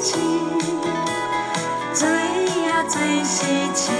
喜最呀最喜气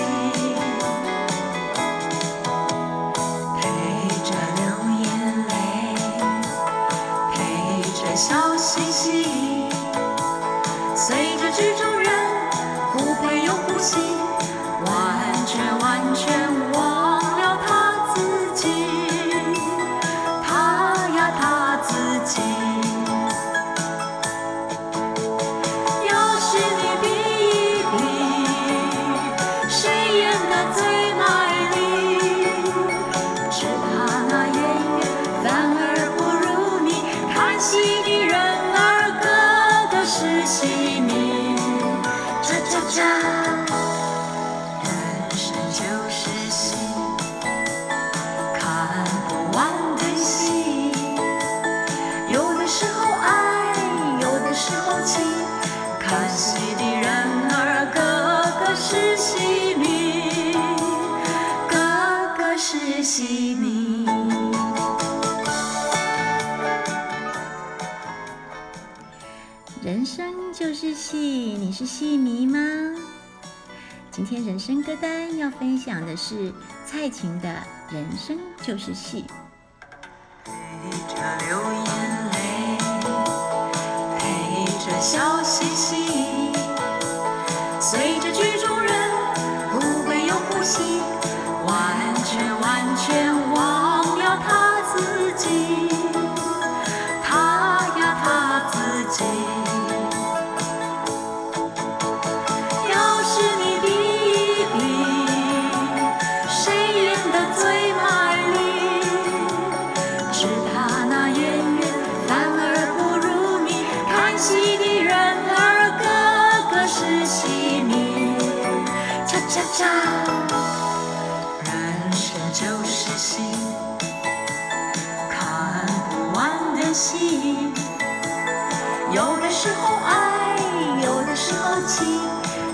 人生就是戏，你是戏迷吗？今天人生歌单要分享的是蔡琴的《人生就是戏》。陪着流眼泪，陪着笑嘻嘻，随着剧中人不会有呼吸，喳喳，人生就是戏，看不完的戏。有的时候爱，有的时候气，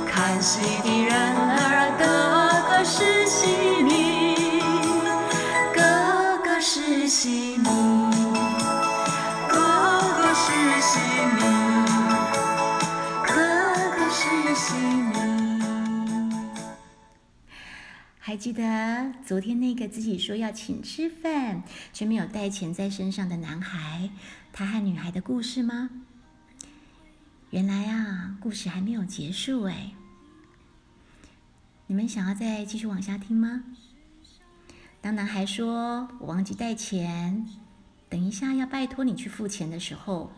看戏的人儿个个是戏迷，个个是戏迷，还记得昨天那个自己说要请吃饭却没有带钱在身上的男孩，他和女孩的故事吗？原来啊，故事还没有结束哎。你们想要再继续往下听吗？当男孩说“我忘记带钱，等一下要拜托你去付钱”的时候，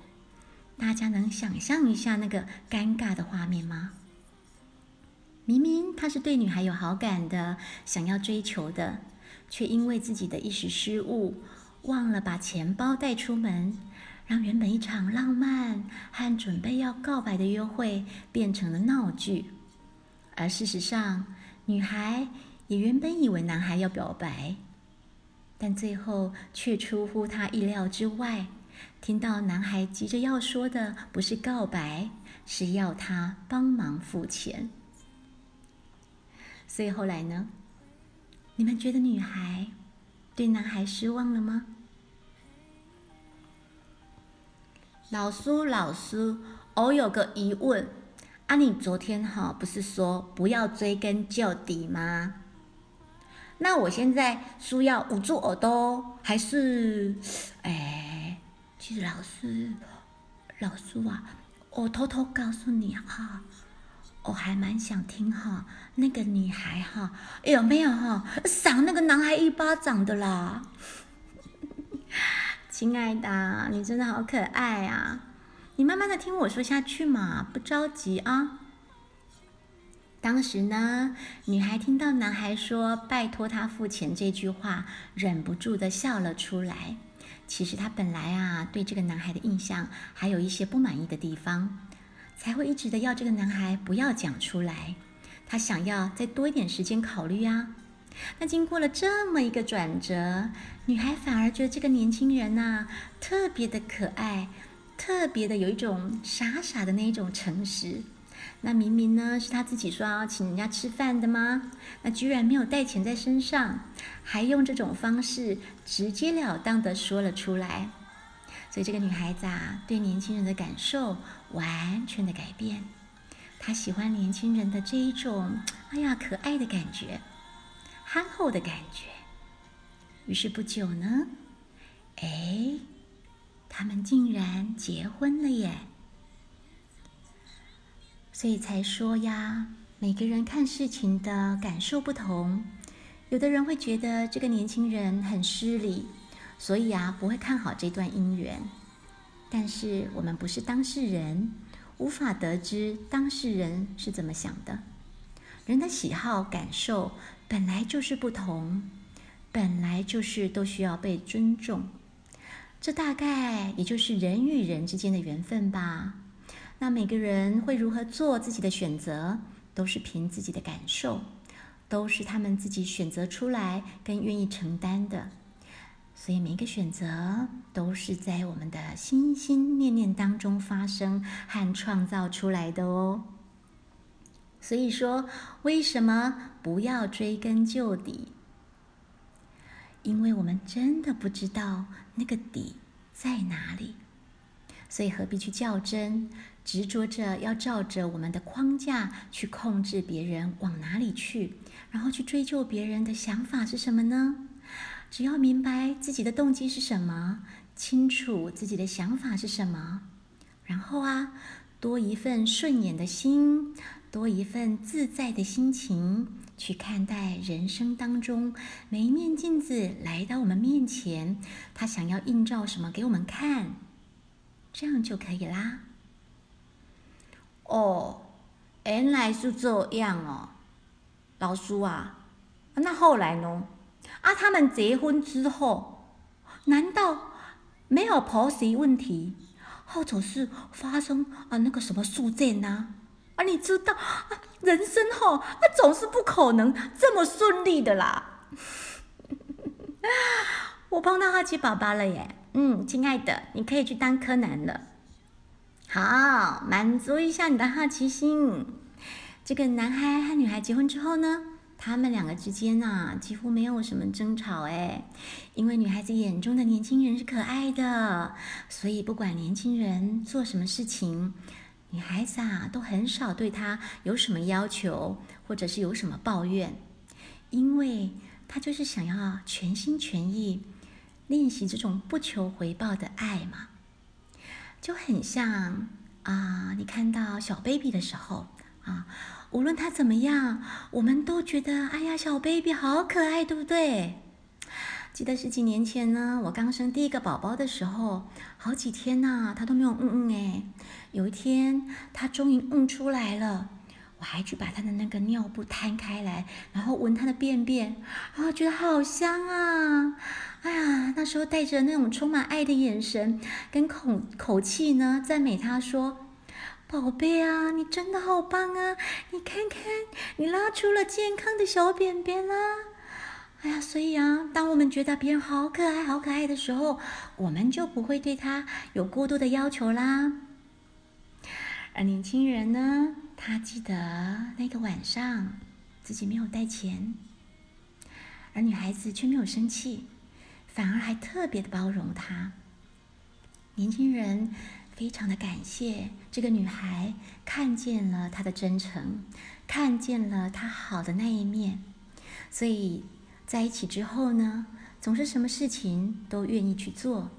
大家能想象一下那个尴尬的画面吗？明明他是对女孩有好感的，想要追求的，却因为自己的一时失误，忘了把钱包带出门，让原本一场浪漫和准备要告白的约会变成了闹剧。而事实上，女孩也原本以为男孩要表白，但最后却出乎她意料之外，听到男孩急着要说的不是告白，是要她帮忙付钱。所以后来呢？你们觉得女孩对男孩失望了吗？老苏，老苏，我有个疑问，啊，你昨天哈不是说不要追根究底吗？那我现在需要捂住耳朵，还是，哎，其实老师，老苏啊，我偷偷告诉你哈。我还蛮想听哈，那个女孩哈有没有哈赏那个男孩一巴掌的啦？亲爱的，你真的好可爱啊！你慢慢的听我说下去嘛，不着急啊。当时呢，女孩听到男孩说“拜托他付钱”这句话，忍不住的笑了出来。其实她本来啊，对这个男孩的印象还有一些不满意的地方。才会一直的要这个男孩不要讲出来，他想要再多一点时间考虑啊。那经过了这么一个转折，女孩反而觉得这个年轻人呐、特别的可爱，特别的有一种傻傻的那一种诚实。那明明呢是他自己说要请人家吃饭的吗？那居然没有带钱在身上，还用这种方式直截了当的说了出来。所以这个女孩子啊，对年轻人的感受完全的改变。她喜欢年轻人的这一种，哎呀，可爱的感觉，憨厚的感觉。于是不久呢，哎，他们竟然结婚了耶！所以才说呀，每个人看事情的感受不同，有的人会觉得这个年轻人很失礼，所以啊不会看好这段姻缘。但是我们不是当事人，无法得知当事人是怎么想的。人的喜好感受本来就是不同，本来就是都需要被尊重。这大概也就是人与人之间的缘分吧。那每个人会如何做自己的选择？都是凭自己的感受，都是他们自己选择出来跟愿意承担的，所以每一个选择都是在我们的心心念念当中发生和创造出来的哦。所以说，为什么不要追根究底？因为我们真的不知道那个底在哪里，所以何必去较真？执着着要照着我们的框架去控制别人往哪里去，然后去追究别人的想法是什么呢？只要明白自己的动机是什么，清楚自己的想法是什么，然后啊，多一份顺眼的心，多一份自在的心情去看待人生当中每一面镜子来到我们面前，他想要映照什么给我们看，这样就可以啦。哦，原来是这样哦，老苏啊，那后来呢？啊，他们结婚之后，难道没有婆媳问题，或者是发生啊那个什么事件呢？啊，你知道，人生吼，那总是不可能这么顺利的啦。我碰到好奇宝宝了耶，嗯，亲爱的，你可以去当柯南了。好，满足一下你的好奇心。这个男孩和女孩结婚之后呢，他们两个之间呐，几乎没有什么争吵哎，因为女孩子眼中的年轻人是可爱的，所以不管年轻人做什么事情，女孩子啊都很少对他有什么要求，或者是有什么抱怨，因为他就是想要全心全意练习这种不求回报的爱嘛。就很像啊，你看到小 baby 的时候啊，无论他怎么样，我们都觉得哎呀，小 baby 好可爱，对不对？记得十几年前呢，我刚生第一个宝宝的时候，好几天呐，他都没有嗯嗯哎。有一天，他终于嗯出来了，我还去把他的那个尿布摊开来，然后闻他的便便，啊，觉得好香啊。哎呀，那时候带着那种充满爱的眼神跟口口气呢，赞美他说：“宝贝啊，你真的好棒啊！你看看，你拉出了健康的小便便啦！”哎呀，所以啊，当我们觉得别人好可爱、好可爱的时候，我们就不会对他有过多的要求啦。而年轻人呢，他记得那个晚上自己没有带钱，而女孩子却没有生气。反而还特别的包容他。年轻人非常的感谢这个女孩，看见了他的真诚，看见了他好的那一面，所以在一起之后呢，总是什么事情都愿意去做。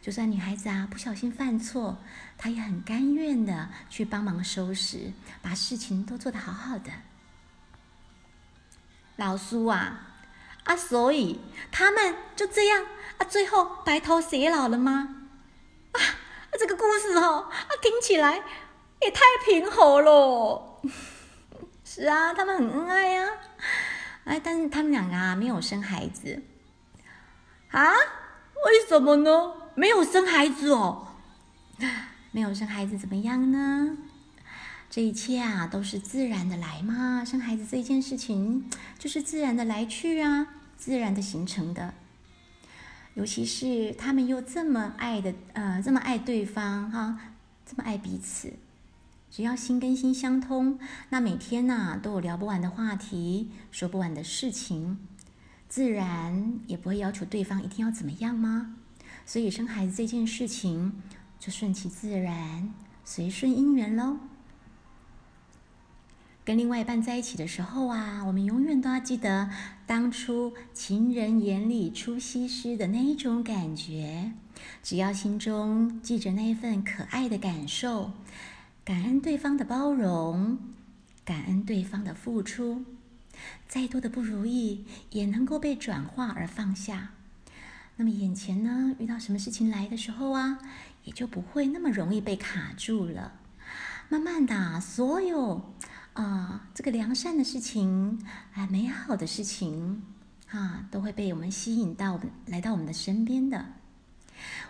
就算女孩子啊不小心犯错，他也很甘愿的去帮忙收拾，把事情都做得好好的。老苏啊。啊，所以他们就这样啊，最后白头偕老了吗？啊，这个故事哦，啊，听起来也太平和了。是啊，他们很恩爱呀。哎，但是他们两个啊，没有生孩子。啊？为什么呢？没有生孩子哦。没有生孩子怎么样呢？这一切啊，都是自然的来嘛。生孩子这一件事情，就是自然的来去啊，自然的形成的。尤其是他们又这么爱的，呃，这么爱对方哈，这么爱彼此，只要心跟心相通，那每天呐都有聊不完的话题，说不完的事情，自然也不会要求对方一定要怎么样吗？所以生孩子这件事情就顺其自然，随顺因缘喽。跟另外一半在一起的时候啊，我们永远都要记得当初情人眼里出西施的那一种感觉。只要心中记着那一份可爱的感受，感恩对方的包容，感恩对方的付出，再多的不如意也能够被转化而放下。那么眼前呢，遇到什么事情来的时候啊，也就不会那么容易被卡住了。慢慢的，所有啊这个良善的事情，啊美好的事情啊，都会被我们吸引到来到我们的身边的。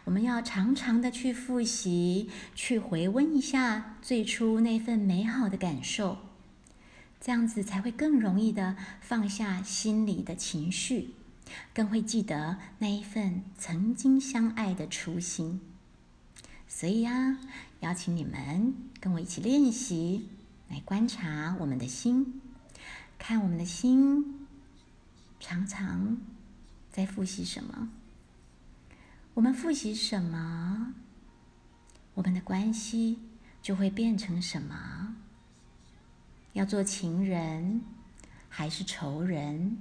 我们要常常的去复习，去回温一下最初那份美好的感受，这样子才会更容易的放下心里的情绪，更会记得那一份曾经相爱的初心。所以啊，邀请你们跟我一起练习，来观察我们的心，看我们的心常常在复习什么。我们复习什么，我们的关系就会变成什么。要做情人还是仇人，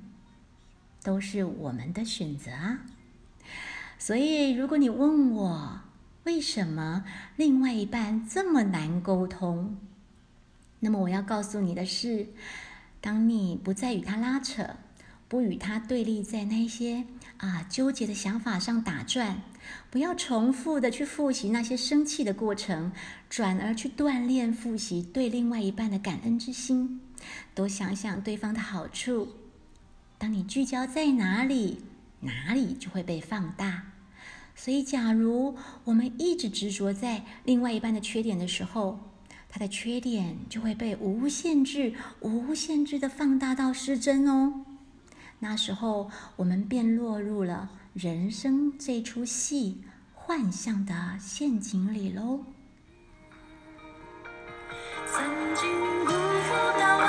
都是我们的选择啊。所以，如果你问我为什么另外一半这么难沟通，那么我要告诉你的是：当你不再与他拉扯，不与他对立，在那些。啊，纠结的想法上打转，不要重复的去复习那些生气的过程，转而去锻炼复习对另外一半的感恩之心，多想想对方的好处。当你聚焦在哪里，哪里就会被放大。所以，假如我们一直执着在另外一半的缺点的时候，他的缺点就会被无限制、无限制的放大到失真哦。那时候，我们便落入了人生这出戏幻象的陷阱里喽。曾经。